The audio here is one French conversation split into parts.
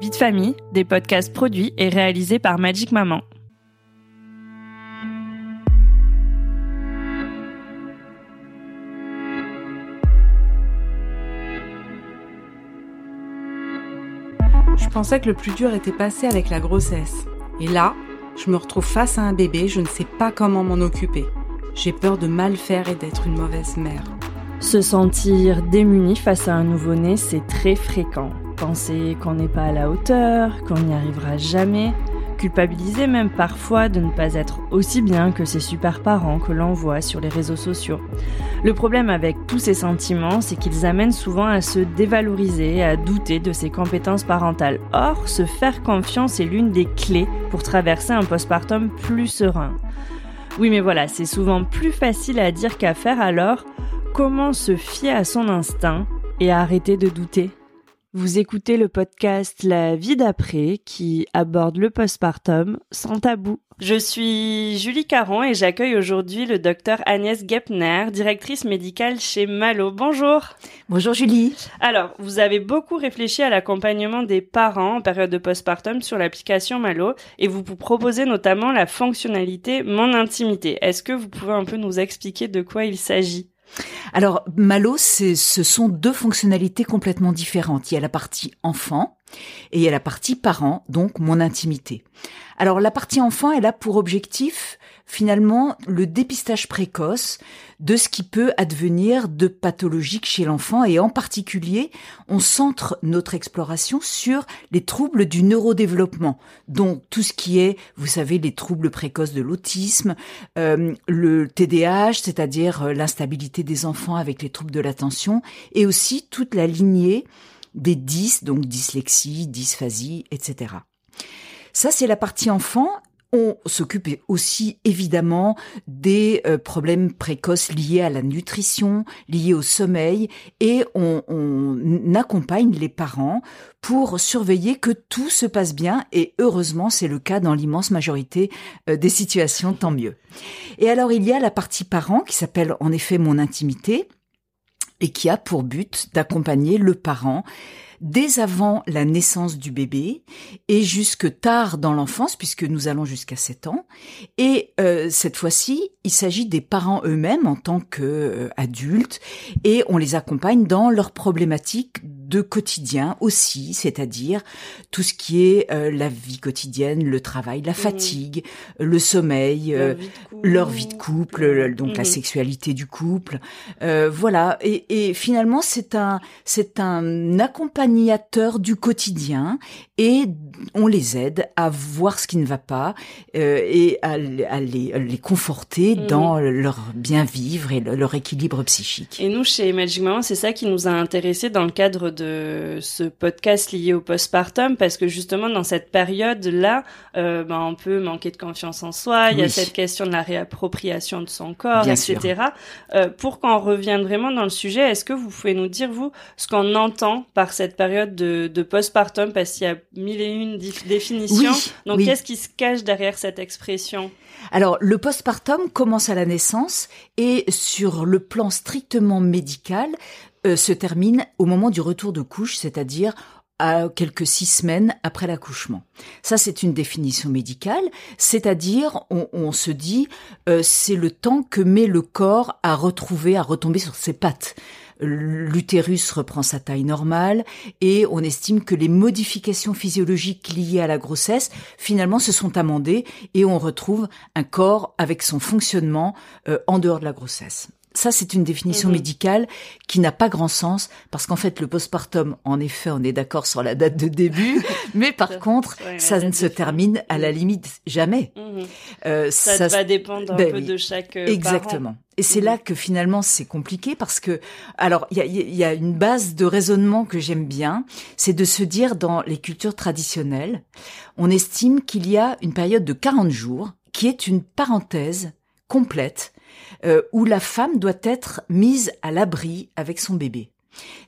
Vie de famille, des podcasts produits et réalisés par Magic Maman. Je pensais que le plus dur était passé avec la grossesse. Et là, je me retrouve face à un bébé, je ne sais pas comment m'en occuper. J'ai peur de mal faire et d'être une mauvaise mère. Se sentir démuni face à un nouveau-né, c'est très fréquent. Penser qu'on n'est pas à la hauteur, qu'on n'y arrivera jamais, culpabiliser même parfois de ne pas être aussi bien que ces super parents que l'on voit sur les réseaux sociaux. Le problème avec tous ces sentiments, c'est qu'ils amènent souvent à se dévaloriser, à douter de ses compétences parentales. Or, se faire confiance est l'une des clés pour traverser un postpartum plus serein. Oui, mais voilà, c'est souvent plus facile à dire qu'à faire alors. Comment se fier à son instinct et arrêter de douter? Vous écoutez le podcast La vie d'après qui aborde le postpartum sans tabou. Je suis Julie Caron et j'accueille aujourd'hui le docteur Agnès Gepner, directrice médicale chez Malo. Bonjour. Bonjour Julie. Alors, vous avez beaucoup réfléchi à l'accompagnement des parents en période de postpartum sur l'application Malo et vous vous proposez notamment la fonctionnalité Mon intimité. Est-ce que vous pouvez un peu nous expliquer de quoi il s'agit? Alors, Malo, ce sont deux fonctionnalités complètement différentes. Il y a la partie enfant et il y a la partie parent, donc mon intimité. Alors, la partie enfant, elle a pour objectif finalement le dépistage précoce de ce qui peut advenir de pathologique chez l'enfant et en particulier, on centre notre exploration sur les troubles du neurodéveloppement, donc tout ce qui est, vous savez, les troubles précoces de l'autisme, euh, le TDAH, c'est-à-dire euh, l'instabilité des enfants avec les troubles de l'attention, et aussi toute la lignée des dys, donc dyslexie, dysphasie, etc. Ça, c'est la partie enfant. On s'occupe aussi évidemment des euh, problèmes précoces liés à la nutrition, liés au sommeil, et on, on, accompagne les parents pour surveiller que tout se passe bien, et heureusement c'est le cas dans l'immense majorité euh, des situations, tant mieux. Et alors il y a la partie parent qui s'appelle en effet mon intimité, et qui a pour but d'accompagner le parent dès avant la naissance du bébé et jusque tard dans l'enfance, puisque nous allons jusqu'à 7 ans. Et euh, cette fois-ci, il s'agit des parents eux-mêmes en tant qu'adultes et on les accompagne dans leurs problématiques de quotidien aussi, c'est-à-dire tout ce qui est euh, la vie quotidienne, le travail, la mmh. fatigue, le sommeil, euh, leur vie de couple, donc la mmh. sexualité du couple, voilà. Et, et finalement, c'est un c'est un accompagnement du quotidien et on les aide à voir ce qui ne va pas euh, et à, les, conforter mhm. dans leur bien vivre et leur équilibre psychique. Et nous, chez Magic Maman, c'est ça qui nous a intéressés dans le cadre de ce podcast lié au postpartum, parce que justement, dans cette période-là, euh, ben, on peut manquer de confiance en soi, il y a cette question de la réappropriation de son corps, etc. Euh, pour qu'on revienne vraiment dans le sujet, est-ce que vous pouvez nous dire, vous, ce qu'on entend par cette période de, de postpartum, parce qu'il y a mille et une définitions. Donc, qu'est-ce qui se cache derrière cette expression? Alors, le postpartum commence à la naissance et sur le plan strictement médical, euh, se termine au moment du retour de couche, c'est-à-dire à quelques six semaines après l'accouchement. Ça, c'est une définition médicale, c'est-à-dire on, se dit euh, c'est le temps que met le corps à retrouver, à retomber sur ses pattes l'utérus reprend sa taille normale et on estime que les modifications physiologiques liées à la grossesse finalement se sont amendées et on retrouve un corps avec son fonctionnement euh, en dehors de la grossesse. Ça, c'est une définition Mhm. médicale qui n'a pas grand sens parce qu'en fait, le postpartum, en effet, on est d'accord sur la date de début, mais par contre, Ouais, ça ne se termine à la limite jamais. Mhm. Euh, Ça, va dépendre un ben peu de chaque euh, Exactement. Et c'est Mhm. là que finalement c'est compliqué parce que, alors il y a, il y a une base de raisonnement que j'aime bien, c'est de se dire dans les cultures traditionnelles, on estime qu'il y a une période de 40 jours qui est une parenthèse complète euh, où la femme doit être mise à l'abri avec son bébé.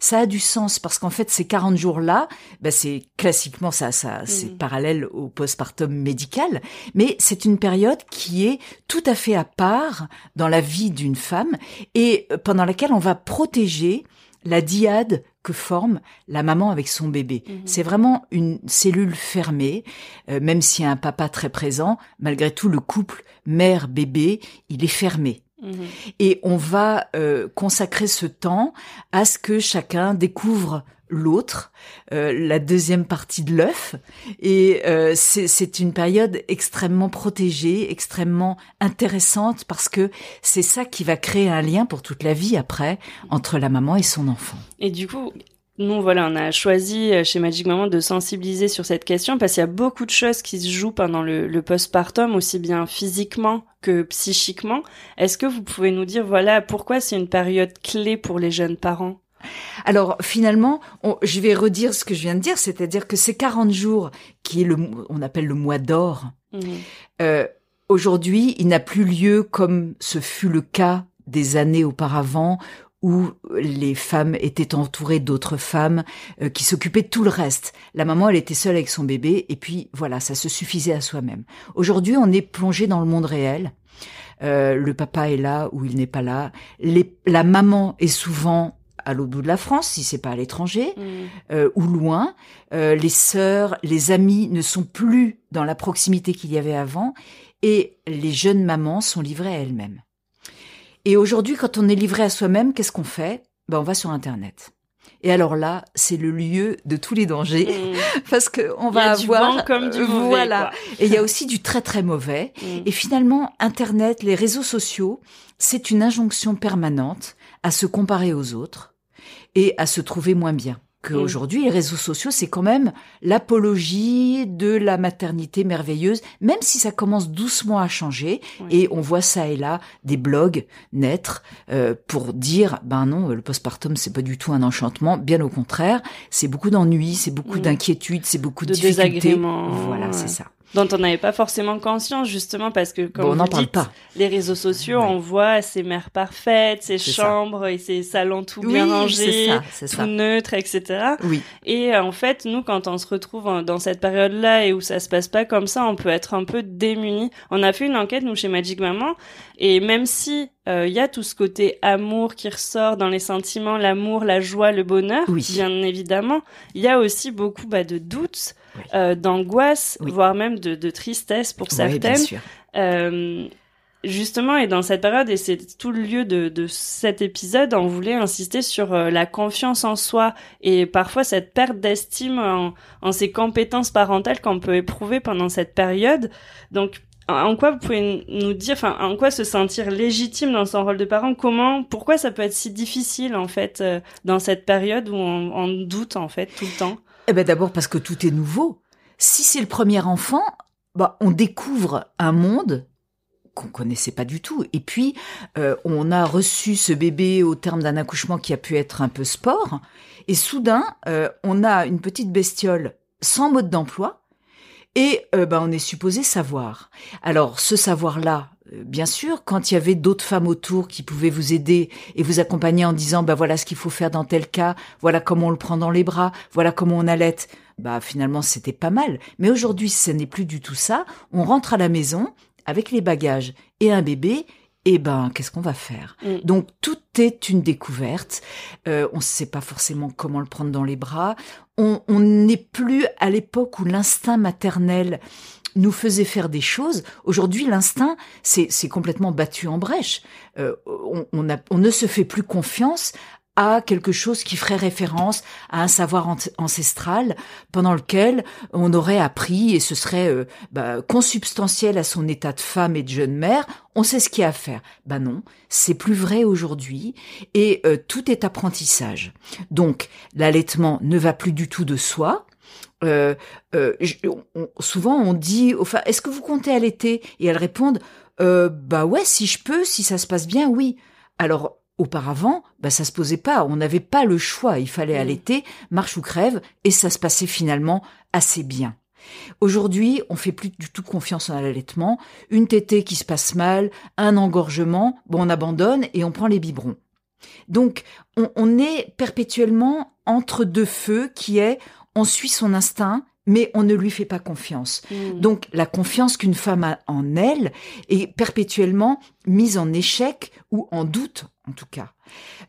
Ça a du sens parce qu'en fait ces 40 jours-là, bah, c'est classiquement ça, ça c'est Mhm. parallèle au postpartum médical, mais c'est une période qui est tout à fait à part dans la vie d'une femme et pendant laquelle on va protéger la diade que forme la maman avec son bébé. Mhm. C'est vraiment une cellule fermée, euh, même s'il y a un papa très présent, malgré tout le couple mère-bébé, il est fermé. Mhm. Et on va euh, consacrer ce temps à ce que chacun découvre l'autre, euh, la deuxième partie de l'œuf. Et euh, c'est c'est une période extrêmement protégée, extrêmement intéressante, parce que c'est ça qui va créer un lien pour toute la vie après entre la maman et son enfant. Et du coup, nous, voilà, on a choisi euh, chez Magic Maman de sensibiliser sur cette question parce qu'il y a beaucoup de choses qui se jouent pendant le, le postpartum, aussi bien physiquement que psychiquement. Est-ce que vous pouvez nous dire, voilà, pourquoi c'est une période clé pour les jeunes parents? Alors finalement, on- je vais redire ce que je viens de dire, c'est-à-dire que ces 40 jours, qui est le, on appelle le mois d'or, Mhm. Euh, Aujourd'hui, il n'a plus lieu comme ce fut le cas des années auparavant où les femmes étaient entourées d'autres femmes euh, qui s'occupaient de tout le reste. La maman, elle était seule avec son bébé et puis voilà, ça se suffisait à soi-même. Aujourd'hui, on est plongé dans le monde réel. Euh, le papa est là ou il n'est pas là. Les- la maman est souvent à l'autre bout de la France, si c'est pas à l'étranger Mhm. euh, ou loin. Euh, les sœurs, les amis ne sont plus dans la proximité qu'il y avait avant et les jeunes mamans sont livrées à elles-mêmes. Et aujourd'hui, quand on est livré à soi-même, qu'est-ce qu'on fait? Ben, On va sur Internet. Et alors là, c'est le lieu de tous les dangers Mhm. parce que on Il y a va du avoir bon comme du mauvais, voilà. quoi. Et il y a aussi du très très mauvais. Mhm. Et finalement, Internet, les réseaux sociaux, c'est une injonction permanente à se comparer aux autres et à se trouver moins bien. Qu'aujourd'hui, les réseaux sociaux, c'est quand même l'apologie de la maternité merveilleuse, même si ça commence doucement à changer. Et on voit ça et là des blogs naître euh, pour dire, ben non, le postpartum, c'est pas du tout un enchantement. Bien au contraire, c'est beaucoup d'ennuis, c'est beaucoup Mm. d'inquiétudes, c'est beaucoup de, De difficultés. Voilà, ouais. c'est ça. Dont on n'avait pas forcément conscience justement parce que comme Bon, on n'en vous parle dites, pas. les réseaux sociaux Ouais. on voit ces mères parfaites, ces ça. chambres et ces salons tout bien rangés, ça, tout ça. neutres, etc. Oui. Et euh, en fait, nous, quand on se retrouve en- dans cette période-là et où ça se passe pas comme ça, on peut être un peu démunis. On a fait une enquête, nous, chez Magic Maman, et même si euh, il y a tout ce côté amour qui ressort dans les sentiments, l'amour, la joie, le bonheur, Oui. bien évidemment, il y a aussi beaucoup bah, de doutes, Oui. euh, d'angoisse, Oui. voire même de, de tristesse pour certaines. sûr. Euh, justement, et dans cette période, et c'est tout le lieu de, de cet épisode, on voulait insister sur euh, la confiance en soi et parfois cette perte d'estime en, en ses compétences parentales qu'on peut éprouver pendant cette période. Donc, en- en quoi vous pouvez nous dire, enfin, en quoi se sentir légitime dans son rôle de parent? Comment, pourquoi ça peut être si difficile en fait euh, dans cette période où on, on doute en fait tout le temps? Eh ben d'abord parce que tout est nouveau. Si c'est le premier enfant, bah on découvre un monde qu'on connaissait pas du tout. Et puis euh, on a reçu ce bébé au terme d'un accouchement qui a pu être un peu sport. Et soudain, euh, on a une petite bestiole sans mode d'emploi. Et euh, ben, on est supposé savoir. Alors ce savoir-là, bien sûr, quand il y avait d'autres femmes autour qui pouvaient vous aider et vous accompagner en disant bah voilà ce qu'il faut faire dans tel cas, voilà comment on le prend dans les bras, voilà comment on allait, bah finalement c'était pas mal. Mais aujourd'hui ce n'est plus du tout ça. On rentre à la maison avec les bagages et un bébé. Et ben, qu'est-ce qu'on va faire? Mm. Donc tout est une découverte. Euh, on ne sait pas forcément comment le prendre dans les bras. On on n'est plus à l'époque où l'instinct maternel nous faisait faire des choses. Aujourd'hui, l'instinct, c'est complètement battu en brèche. Euh, on, on, a- on ne se fait plus confiance à quelque chose qui ferait référence à un savoir ancestral pendant lequel on aurait appris et ce serait euh, bah, consubstantiel à son état de femme et de jeune mère. On sait ce qu'il y a à faire. Ben non, c'est plus vrai aujourd'hui et euh, tout est apprentissage. Donc l'allaitement ne va plus du tout de soi. Euh, souvent on dit, enfin, est-ce que vous comptez allaiter? Et elles répondent, bah ouais, si je peux, si ça se passe bien, oui. Alors Auparavant, bah, ça se posait pas, on n'avait pas le choix, il fallait mm. allaiter, marche ou crève, et ça se passait finalement assez bien. Aujourd'hui, on fait plus du tout confiance en l'allaitement. Une tétée qui se passe mal, un engorgement, bon, on abandonne et on prend les biberons. Donc, on, est perpétuellement entre deux feux qui est, on suit son instinct, mais on ne lui fait pas confiance. Mm. Donc, la confiance qu'une femme a en elle est perpétuellement mise en échec ou en doute en tout cas.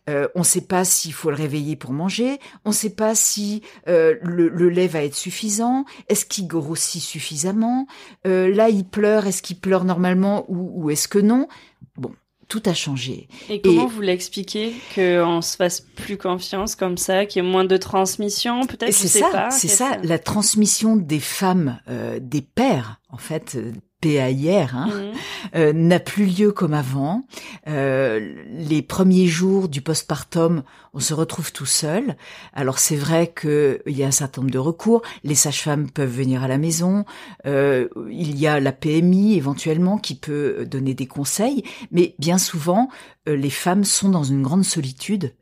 Euh, on ne sait pas s'il faut le réveiller pour manger, on ne sait pas si euh, le, lait va être suffisant, est-ce qu'il grossit suffisamment, euh, là il pleure, est-ce qu'il pleure normalement ou, est-ce que non? Bon, tout a changé. Et comment vous l'expliquez qu'on se fasse plus confiance comme ça, qu'il y ait moins de transmission peut-être C'est ça, c'est ça, la transmission des femmes, des pères en fait PAIR, hein, mhm. euh, n'a plus lieu comme avant. Euh, les premiers jours du postpartum, on se retrouve tout seul. Alors c'est vrai qu'il y a un certain nombre de recours. Les sages-femmes peuvent venir à la maison. Euh, il y a la PMI éventuellement qui peut donner des conseils. Mais bien souvent, les femmes sont dans une grande solitude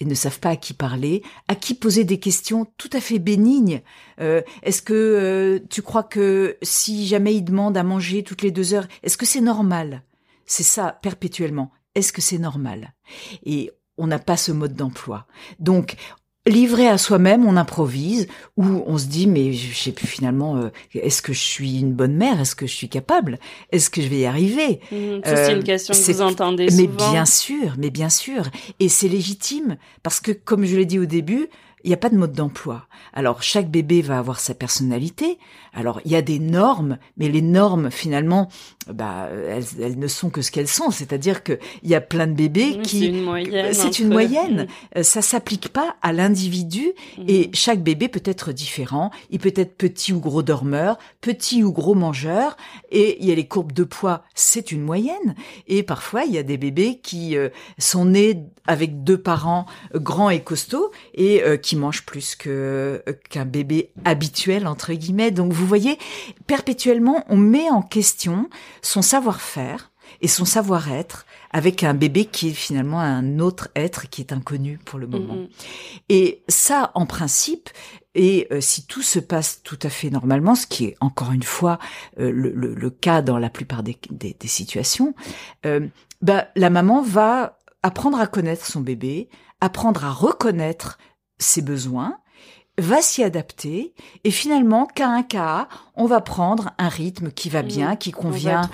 et ne savent pas à qui parler, à qui poser des questions tout à fait bénignes. Euh, est-ce que euh, tu crois que si jamais il demande à manger toutes les deux heures, est-ce que c'est normal? C'est ça perpétuellement. Est-ce que c'est normal? Et on n'a pas ce mode d'emploi. Donc, livré à soi-même, on improvise, ou on se dit mais je sais plus finalement, euh, est-ce que je suis une bonne mère? Est-ce que je suis capable? Est-ce que je vais y arriver? Mmh, C'est une euh, question que vous entendez souvent. Mais bien sûr, mais bien sûr, et c'est légitime parce que comme je l'ai dit au début, il n'y a pas de mode d'emploi. Alors chaque bébé va avoir sa personnalité. Alors il y a des normes, mais les normes finalement, bah elles, ne sont que ce qu'elles sont. C'est-à-dire que il y a plein de bébés qui c'est une moyenne. C'est une moyenne. Mm. Ça s'applique pas à l'individu mm. et chaque bébé peut être différent. Il peut être petit ou gros dormeur, petit ou gros mangeur. Et il y a les courbes de poids, c'est une moyenne. Et parfois il y a des bébés qui euh, sont nés avec deux parents grands et costauds et euh, qui mange plus que euh, qu'un bébé habituel entre guillemets. Donc vous voyez, perpétuellement on met en question son savoir-faire et son savoir-être avec un bébé qui est finalement un autre être qui est inconnu pour le moment. Mm-hmm. Et ça, en principe, et euh, si tout se passe tout à fait normalement, ce qui est encore une fois euh, le, cas dans la plupart des, des, situations, bah, la maman va apprendre à connaître son bébé, apprendre à reconnaître ses besoins, va s'y adapter et finalement cas un cas on va prendre un rythme qui va bien qui convient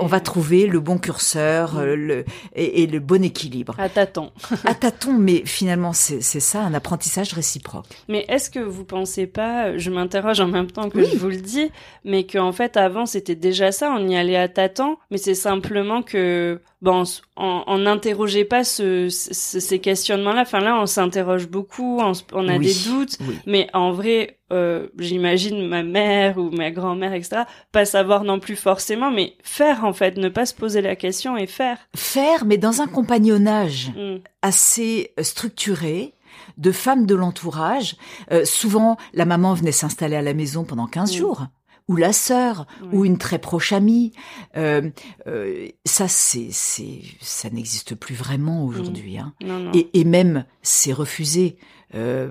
on va trouver, euh, le bon curseur euh, le et, le bon équilibre. À tâtons à tâtons mais finalement c'est ça un apprentissage réciproque. Mais est-ce que vous pensez pas je m'interroge en même temps que je vous le dis mais qu'en fait avant c'était déjà ça on y allait à tâtons mais c'est simplement que bon, on n'interrogeait pas ce, ces questionnements-là. Enfin là, on s'interroge beaucoup, on, a des doutes, mais en vrai, euh, j'imagine ma mère ou ma grand-mère, etc., pas savoir non plus forcément, mais faire en fait, ne pas se poser la question et faire. Faire, mais dans un compagnonnage mm. assez euh, structuré de femmes de l'entourage. Euh, souvent, la maman venait s'installer à la maison pendant 15 mm. jours ou la sœur, ou une très proche amie. Euh, euh, ça, c'est, c'est, ça n'existe plus vraiment aujourd'hui. Hein. Et, et, même, c'est refusé. Euh,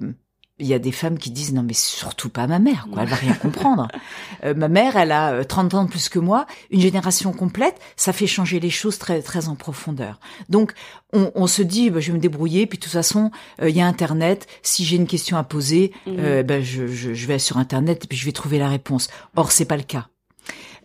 il y a des femmes qui disent non mais surtout pas ma mère quoi elle va rien comprendre. Euh, ma mère elle a 30 euh, ans de plus que moi. Une génération complète ça fait changer les choses très très en profondeur. Donc on, on se dit bah, je vais me débrouiller. Puis de toute façon euh, il y a internet. Si j'ai une question à poser mmh. ben, je, je, je, vais sur internet et puis je vais trouver la réponse. Or c'est pas le cas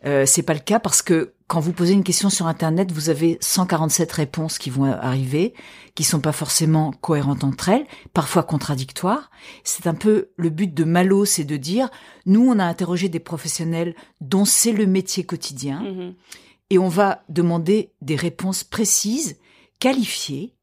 euh, c'est pas le cas parce que quand vous posez une question sur Internet, vous avez 147 réponses qui vont arriver, qui sont pas forcément cohérentes entre elles, parfois contradictoires. C'est un peu le but de Malo, c'est de dire, nous, on a interrogé des professionnels dont c'est le métier quotidien, mm-hmm. et on va demander des réponses précises, qualifiées,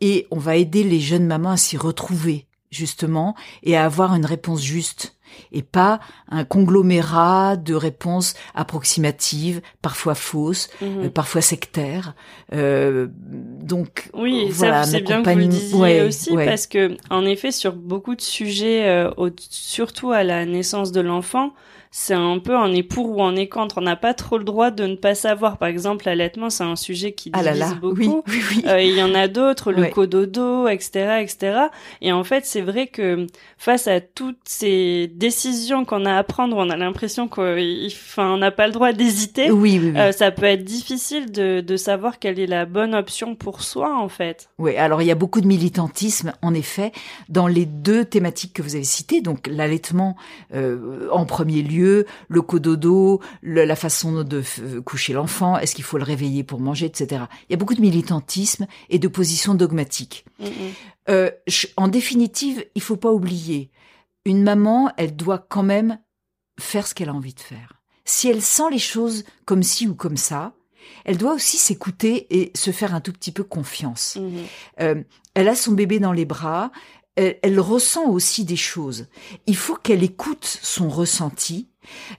et on va aider les jeunes mamans à s'y retrouver justement et à avoir une réponse juste et pas un conglomérat de réponses approximatives, parfois fausses, Mhm. euh, parfois sectaires. Euh, donc Oui, voilà, ça c'est bien que vous le disiez ouais, aussi ouais. parce que en effet sur beaucoup de sujets, euh, au- surtout à la naissance de l'enfant, c'est un peu on est pour ou on est contre. On n'a pas trop le droit de ne pas savoir. Par exemple, l'allaitement, c'est un sujet qui ah là divise là, beaucoup. oui, oui, oui. Euh, Il y en a d'autres, le Ouais. cododo, etc., etc. Et en fait, c'est vrai que face à toutes ces décisions qu'on a à prendre, on a l'impression qu'on n'a pas le droit d'hésiter. oui, oui, oui. Euh, ça peut être difficile de, de savoir quelle est la bonne option pour soi, en fait. Oui, alors il y a beaucoup de militantisme, en effet, dans les deux thématiques que vous avez citées, donc l'allaitement euh, en premier lieu, le cododo, le- la façon de f- coucher l'enfant, est-ce qu'il faut le réveiller pour manger, etc. Il y a beaucoup de militantisme et de positions dogmatiques. Mm, mm. Euh, je- en définitive, il faut pas oublier, une maman, elle doit quand même faire ce qu'elle a envie de faire. Si elle sent les choses comme ci ou comme ça, elle doit aussi s'écouter et se faire un tout petit peu confiance. Mhm. Euh, elle a son bébé dans les bras, elle, elle ressent aussi des choses. Il faut qu'elle écoute son ressenti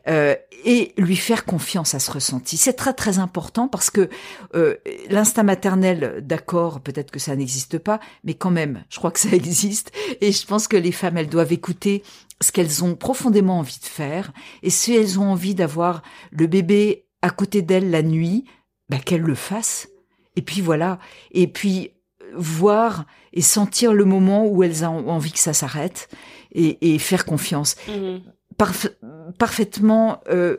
euh, et lui faire confiance à ce ressenti. C'est très très important parce que euh, l'instinct maternel, d'accord, peut-être que ça n'existe pas, mais quand même, je crois que ça existe et je pense que les femmes, elles doivent écouter ce qu'elles ont profondément envie de faire et si elles ont envie d'avoir le bébé à côté d'elles la nuit, bah, qu'elles le fassent. Et puis voilà. Et puis voir et sentir le moment où elles ont envie que ça s'arrête et, et faire confiance. Mhm. Parf- parfaitement euh,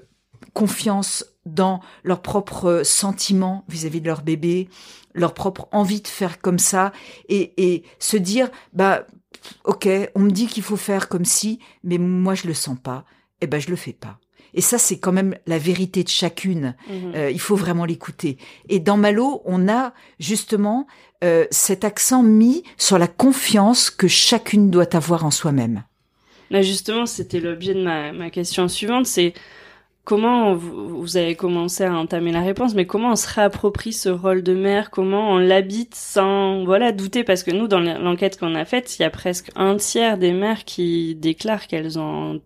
confiance dans leurs propres sentiments vis-à-vis de leur bébé, leur propre envie de faire comme ça et, et se dire bah ok on me dit qu'il faut faire comme si mais moi je le sens pas et ben je le fais pas et ça c'est quand même la vérité de chacune Mhm. euh, il faut vraiment l'écouter. Et dans Malo, on a justement euh, cet accent mis sur la confiance que chacune doit avoir en soi-même. Justement, c'était l'objet de ma, ma question suivante, c'est comment vous, vous avez commencé à entamer la réponse, mais comment on se réapproprie ce rôle de mère, comment on l'habite sans, voilà, douter, parce que nous, dans l'enquête qu'on a faite, il y a presque un tiers des mères qui déclarent qu'elles ont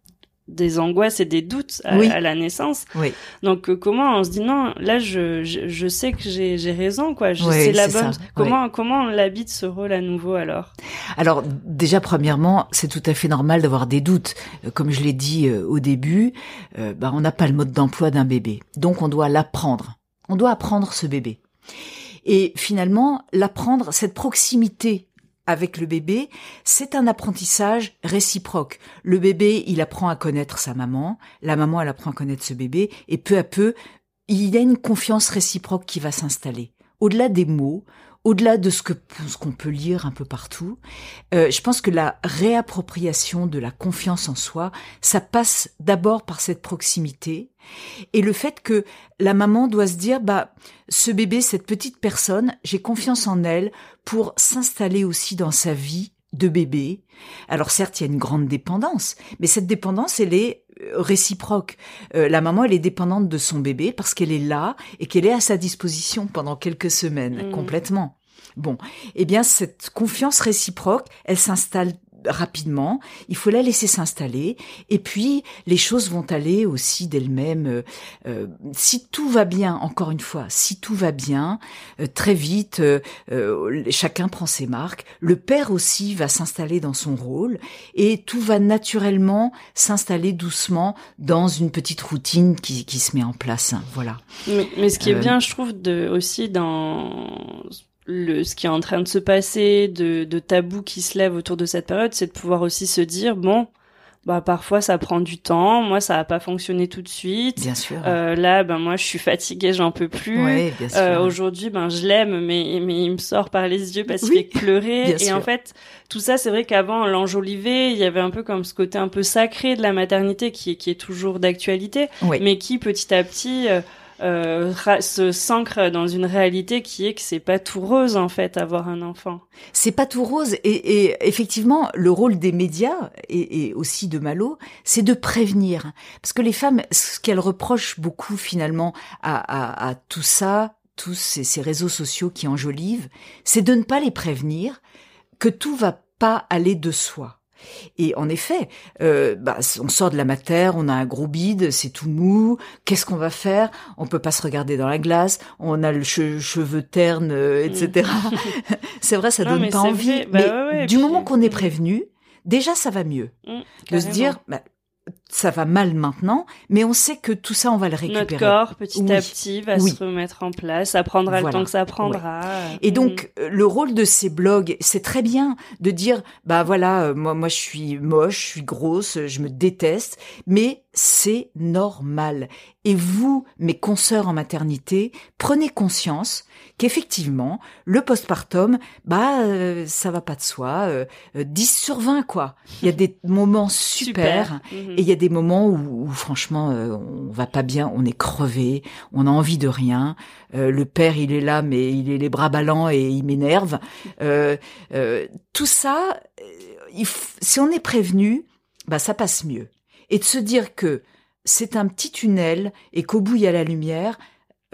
des angoisses et des doutes à, Oui. à la naissance. Oui. Donc euh, comment on se dit non, là je, je, je sais que j'ai j'ai raison quoi, je Oui, sais la c'est bonne. ça, Comment comment on l'habite ce rôle à nouveau alors? Alors déjà premièrement, c'est tout à fait normal d'avoir des doutes. Euh, Comme je l'ai dit euh, au début, euh, bah, on n'a pas le mode d'emploi d'un bébé, donc on doit l'apprendre. On doit apprendre ce bébé. Et finalement, l'apprendre, cette proximité avec le bébé, c'est un apprentissage réciproque. Le bébé, il apprend à connaître sa maman, la maman, elle apprend à connaître ce bébé, et peu à peu, il y a une confiance réciproque qui va s'installer. Au-delà des mots, au-delà de ce que ce qu'on peut lire un peu partout, euh, je pense que la réappropriation de la confiance en soi, ça passe d'abord par cette proximité et le fait que la maman doit se dire bah ce bébé, cette petite personne, j'ai confiance en elle pour s'installer aussi dans sa vie de bébé. Alors certes, il y a une grande dépendance, mais cette dépendance, elle est réciproque. Euh, la maman, elle est dépendante de son bébé parce qu'elle est là et qu'elle est à sa disposition pendant quelques semaines, Mhm. complètement. Bon, eh bien, cette confiance réciproque, elle s'installe rapidement, il faut la laisser s'installer, et puis les choses vont aller aussi d'elles-mêmes. Euh, euh, si tout va bien, encore une fois, si tout va bien, euh, très vite, euh, euh, chacun prend ses marques. Le père aussi va s'installer dans son rôle, et tout va naturellement s'installer doucement dans une petite routine qui, qui se met en place. Voilà. Mais, mais ce qui est Euh, bien, je trouve, de, aussi dans le, ce qui est en train de se passer, de, de tabous qui se lèvent autour de cette période, c'est de pouvoir aussi se dire, bon, bah parfois ça prend du temps, moi ça a pas fonctionné tout de suite. Bien sûr. Euh, là, ben moi je suis fatiguée, j'en peux plus. ouais, bien sûr. Euh, Aujourd'hui, ben je l'aime, mais mais il me sort par les yeux parce qu'il fait pleurer. bien Et sûr. en fait, tout ça, c'est vrai qu'avant on l'enjolivait, il y avait un peu comme ce côté un peu sacré de la maternité qui est qui est toujours d'actualité, Oui. mais qui petit à petit euh, euh, se s'ancre dans une réalité qui est que c'est pas tout rose en fait avoir un enfant. C'est pas tout rose et, effectivement le rôle des médias et, aussi de Malo, c'est de prévenir parce que les femmes, ce qu'elles reprochent beaucoup finalement à tout ça, tous ces, ces réseaux sociaux qui enjolivent, c'est de ne pas les prévenir que tout va pas aller de soi. Et en effet, euh, bah, on sort de la matière, on a un gros bide, c'est tout mou. Qu'est-ce qu'on va faire? On peut pas se regarder dans la glace. On a le che cheveu terne, euh, etc. Mm. c'est vrai, ça Non, donne pas envie. vrai. Bah mais ouais, ouais, du puis- moment qu'on est prévenu, déjà ça va mieux. Mm, De se dire, bah, ça va mal maintenant, mais on sait que tout ça, on va le récupérer. Notre corps, petit Oui. à petit, va Oui. se remettre en place. Ça prendra Voilà. le temps que ça prendra. Et Mm. donc euh, le rôle de ces blogs, c'est très bien de dire bah voilà, euh, moi moi je suis moche, je suis grosse, je me déteste, mais c'est normal. Et vous, mes consoeurs en maternité, prenez conscience qu'effectivement, le postpartum, bah euh, ça va pas de soi, euh, euh, 10 sur 20 quoi. Il y a des moments super, Mhm. et il y a des moments où, franchement, euh, on va pas bien, on est crevé, on a envie de rien. Euh, le père, il est là, mais il est les bras ballants et il m'énerve. Euh, tout ça, si on est prévenu, bah ça passe mieux. Et de se dire que c'est un petit tunnel et qu'au bout il y a la lumière.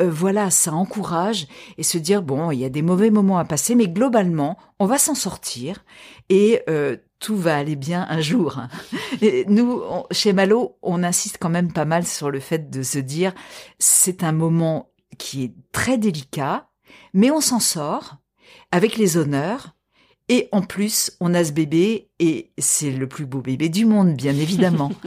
Euh, voilà, ça encourage et se dire bon, il y a des mauvais moments à passer, mais globalement, on va s'en sortir et euh, tout va aller bien un jour. Et nous, on- chez Malo, on insiste quand même pas mal sur le fait de se dire, c'est un moment qui est très délicat, mais on s'en sort avec les honneurs. Et en plus, on a ce bébé et c'est le plus beau bébé du monde, bien évidemment.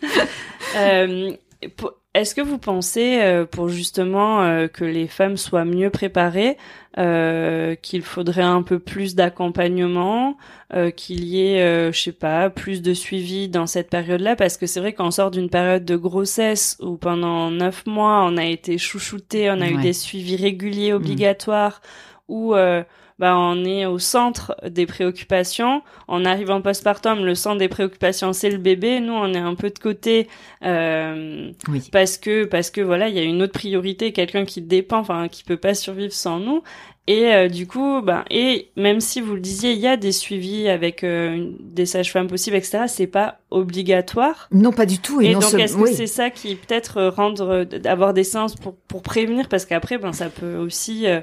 Euh, pour- Est-ce que vous pensez, euh, pour justement euh, que les femmes soient mieux préparées, euh, qu'il faudrait un peu plus d'accompagnement, euh, qu'il y ait, euh, je sais pas, plus de suivi dans cette période-là? Parce que c'est vrai qu'on sort d'une période de grossesse où pendant neuf mois on a été chouchouté, on a eu des suivis réguliers obligatoires, où euh, bah, on est au centre des préoccupations. On arrive en postpartum, le centre des préoccupations c'est le bébé. Nous, on est un peu de côté euh, Oui. parce que parce que voilà, il y a une autre priorité, quelqu'un qui dépend, enfin qui peut pas survivre sans nous. Et euh, du coup, ben et même si vous le disiez, il y a des suivis avec euh, une- des sages-femmes possibles, etc. C'est pas obligatoire. Non, pas du tout. Et, Et non donc, est-ce que c'est ça qui peut-être euh, rendre euh, d'avoir des séances pour pour prévenir? Parce qu'après, ben ça peut aussi euh,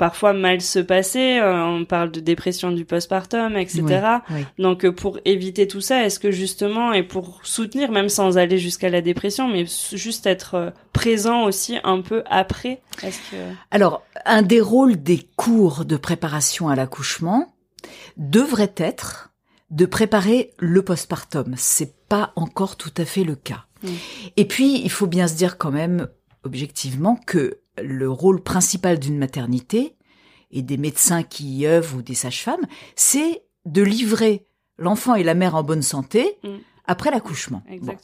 parfois mal se passer. Euh, on parle de dépression du postpartum, etc. Oui, oui. Donc euh, pour éviter tout ça, est-ce que justement et pour soutenir, même sans aller jusqu'à la dépression, mais juste être euh, présent aussi un peu après, que Alors, un des rôles des cours de préparation à l'accouchement devrait être de préparer le postpartum. C'est pas encore tout à fait le cas. Mm. Et puis, il faut bien se dire quand même, objectivement, que le rôle principal d'une maternité et des médecins qui y œuvrent ou des sages-femmes, c'est de livrer l'enfant et la mère en bonne santé Mm. après l'accouchement. Bon.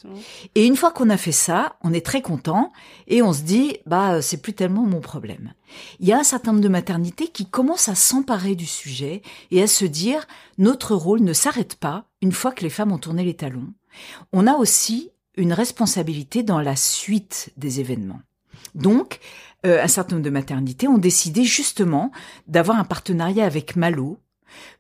Et une fois qu'on a fait ça, on est très content et on se dit bah c'est plus tellement mon problème. Il y a un certain nombre de maternités qui commencent à s'emparer du sujet et à se dire notre rôle ne s'arrête pas une fois que les femmes ont tourné les talons. On a aussi une responsabilité dans la suite des événements. Donc, euh, un certain nombre de maternités ont décidé justement d'avoir un partenariat avec Malo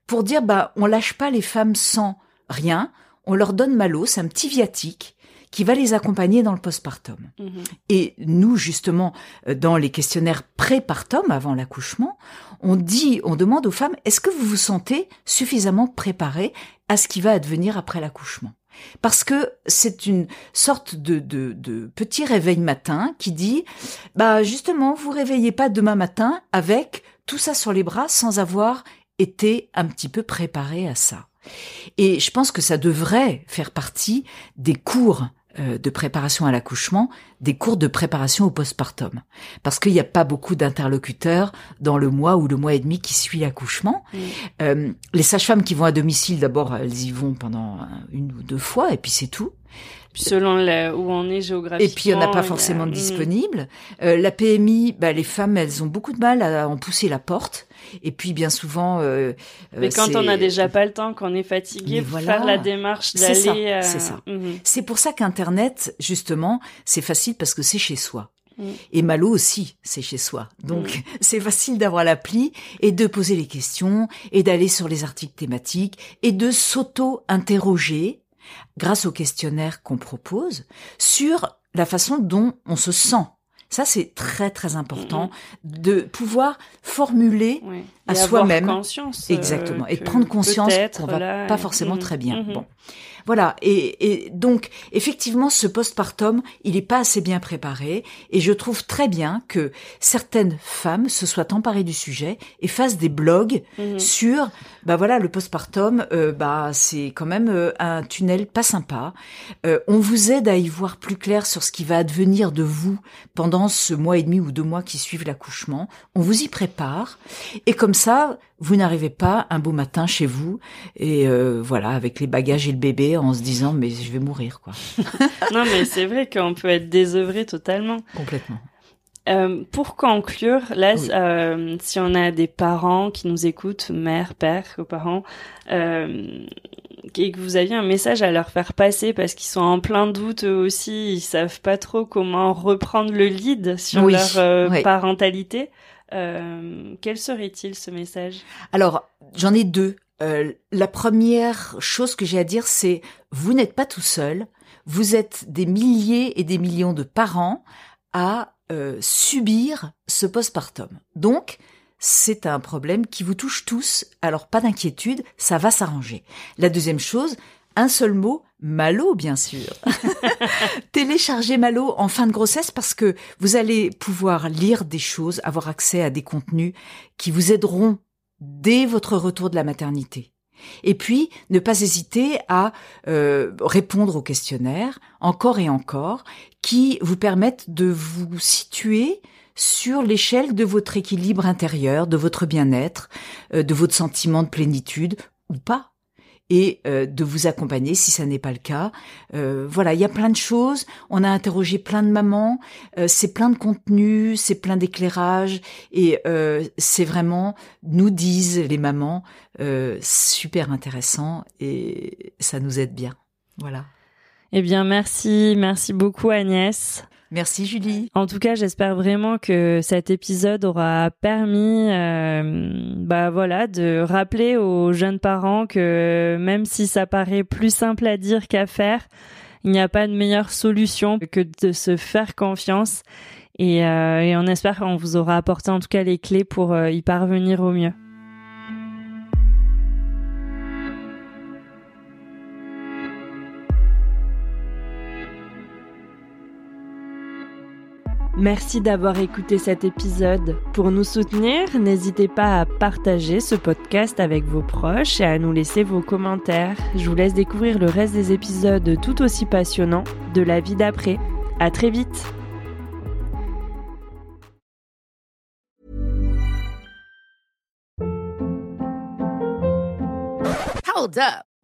pour dire bah on lâche pas les femmes sans rien, on leur donne Malo, c'est un petit viatique qui va les accompagner dans le postpartum. Mhm. Et nous, justement, euh, dans les questionnaires pré-partum, avant l'accouchement, on dit, on demande aux femmes, est-ce que vous vous sentez suffisamment préparées à ce qui va advenir après l'accouchement? Parce que c'est une sorte de, de, de petit réveil matin qui dit, bah justement, vous réveillez pas demain matin avec tout ça sur les bras sans avoir été un petit peu préparé à ça. Et je pense que ça devrait faire partie des cours de préparation à l'accouchement, des cours de préparation au postpartum. Parce qu'il n'y a pas beaucoup d'interlocuteurs dans le mois ou le mois et demi qui suit l'accouchement. Euh, les sages-femmes qui vont à domicile, d'abord, elles y vont pendant une ou deux fois, et puis c'est tout. Selon le- où on est géographiquement. Et puis, il n'y en a pas forcément de disponible. Euh, la PMI, bah, les femmes, elles ont beaucoup de mal à en pousser la porte. Et puis, bien souvent... euh, Mais euh, quand c'est- on a déjà pas le temps, qu'on est fatigué, Mais pour voilà. faire la démarche C'est ça, d'aller. euh, c'est ça. mhm. C'est pour ça qu'Internet, justement, c'est facile parce que c'est chez soi. Mm. Et Malo aussi, c'est chez soi. Donc, c'est facile d'avoir l'appli et de poser les questions et d'aller sur les articles thématiques et de s'auto-interroger grâce au questionnaire qu'on propose sur la façon dont on se sent Ça, c'est très très important de pouvoir formuler à soi-même. conscience, euh, Exactement. Et que prendre conscience qu'on va là, pas forcément mhm, très bien. mhm. Bon. Voilà. Et, et donc, effectivement, ce postpartum, il est pas assez bien préparé. Et je trouve très bien que certaines femmes se soient emparées du sujet et fassent des blogs Mhm. sur, bah voilà, le postpartum, euh, bah c'est quand même euh, un tunnel pas sympa. Euh, on vous aide à y voir plus clair sur ce qui va advenir de vous pendant ce mois et demi ou deux mois qui suivent l'accouchement. On vous y prépare et comme ça, vous n'arrivez pas un beau matin chez vous et euh, voilà avec les bagages et le bébé en se disant mais je vais mourir quoi. non, mais c'est vrai qu'on peut être désœuvré totalement. Complètement. Euh, pour conclure, là, Oui. euh, si on a des parents qui nous écoutent, mère, père, parents, euh, et que vous aviez un message à leur faire passer parce qu'ils sont en plein doute eux aussi, ils savent pas trop comment reprendre le lead sur Oui, leur euh, parentalité, euh, quel serait-il ce message? Alors, j'en ai deux. Euh, la première chose que j'ai à dire, c'est vous n'êtes pas tout seul. Vous êtes des milliers et des millions de parents à euh, subir ce postpartum. Donc, c'est un problème qui vous touche tous. Alors, pas d'inquiétude, ça va s'arranger. La deuxième chose, un seul mot, Malo, bien sûr. Téléchargez Malo en fin de grossesse parce que vous allez pouvoir lire des choses, avoir accès à des contenus qui vous aideront dès votre retour de la maternité. Et puis, ne pas hésiter à euh, répondre aux questionnaires, encore et encore, qui vous permettent de vous situer sur l'échelle de votre équilibre intérieur, de votre bien-être, euh, de votre sentiment de plénitude ou pas et euh, de vous accompagner si ça n'est pas le cas. Euh, voilà, il y a plein de choses. On a interrogé plein de mamans. Euh, c'est plein de contenu, c'est plein d'éclairage et euh, c'est vraiment, nous disent les mamans, euh, super intéressant et ça nous aide bien. Voilà. Eh bien, merci, merci beaucoup Agnès. Merci Julie. En tout cas, j'espère vraiment que cet épisode aura permis, euh, bah voilà, de rappeler aux jeunes parents que même si ça paraît plus simple à dire qu'à faire, il n'y a pas de meilleure solution que de se faire confiance. Et, euh, on espère qu'on vous aura apporté en tout cas les clés pour euh, y parvenir au mieux. Merci d'avoir écouté cet épisode. Pour nous soutenir, n'hésitez pas à partager ce podcast avec vos proches et à nous laisser vos commentaires. Je vous laisse découvrir le reste des épisodes tout aussi passionnants de la vie d'après. À très vite! Hold up.